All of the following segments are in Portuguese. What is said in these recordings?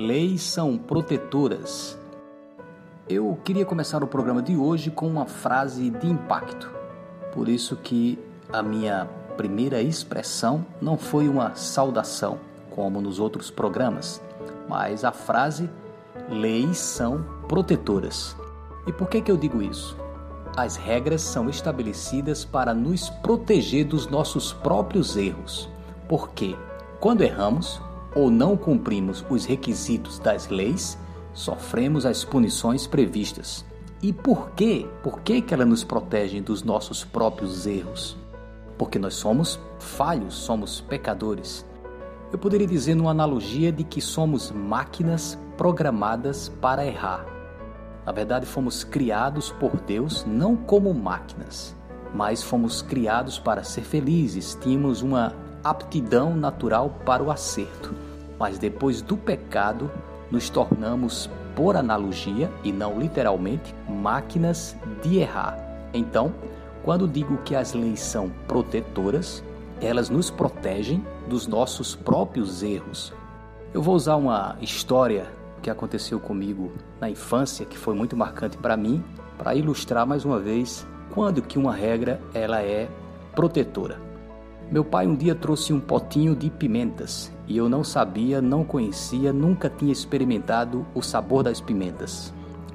Leis são protetoras. Eu queria começar o programa de hoje com uma frase de impacto. Por isso que a minha primeira expressão não foi uma saudação, como nos outros programas, mas a frase leis são protetoras. E por que que eu digo isso? As regras são estabelecidas para nos proteger dos nossos próprios erros. Porque quando erramos ou não cumprimos os requisitos das leis, sofremos as punições previstas. E por quê? Por que, que ela nos protege dos nossos próprios erros? Porque nós somos falhos, somos pecadores. Eu poderia dizer numa analogia de que somos máquinas programadas para errar. Na verdade, fomos criados por Deus não como máquinas, mas fomos criados para ser felizes, tínhamos uma aptidão natural para o acerto. Mas depois do pecado, nos tornamos, por analogia e não literalmente, máquinas de errar. Então, quando digo que as leis são protetoras, elas nos protegem dos nossos próprios erros. Eu vou usar uma história que aconteceu comigo na infância, que foi muito marcante para mim, para ilustrar mais uma vez quando que uma regra ela é protetora. Meu pai um dia trouxe um potinho de pimentas e eu não sabia, não conhecia, nunca tinha experimentado o sabor das pimentas.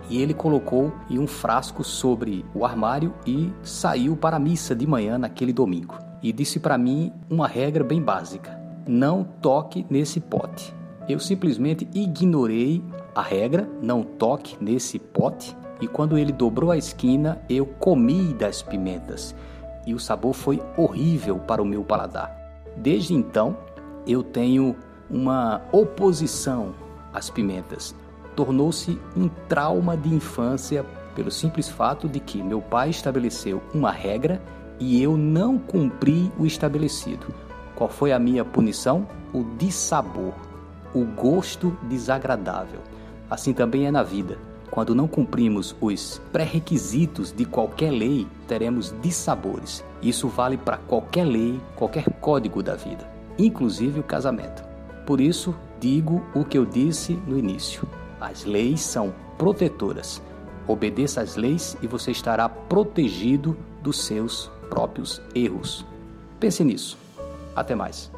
E ele colocou em um frasco sobre o armário e saiu para a missa de manhã naquele domingo. E disse para mim uma regra bem básica: não toque nesse pote. Eu simplesmente ignorei a regra, não toque nesse pote, e quando ele dobrou a esquina, eu comi das pimentas e o sabor foi horrível para o meu paladar. Desde então, eu tenho uma oposição às pimentas. Tornou-se um trauma de infância pelo simples fato de que meu pai estabeleceu uma regra e eu não cumpri o estabelecido. Qual foi a minha punição? O dissabor o gosto desagradável. Assim também é na vida. Quando não cumprimos os pré-requisitos de qualquer lei, teremos dissabores. Isso vale para qualquer lei, qualquer código da vida, inclusive o casamento. Por isso, digo o que eu disse no início: as leis são protetoras. Obedeça às leis e você estará protegido dos seus próprios erros. Pense nisso. Até mais.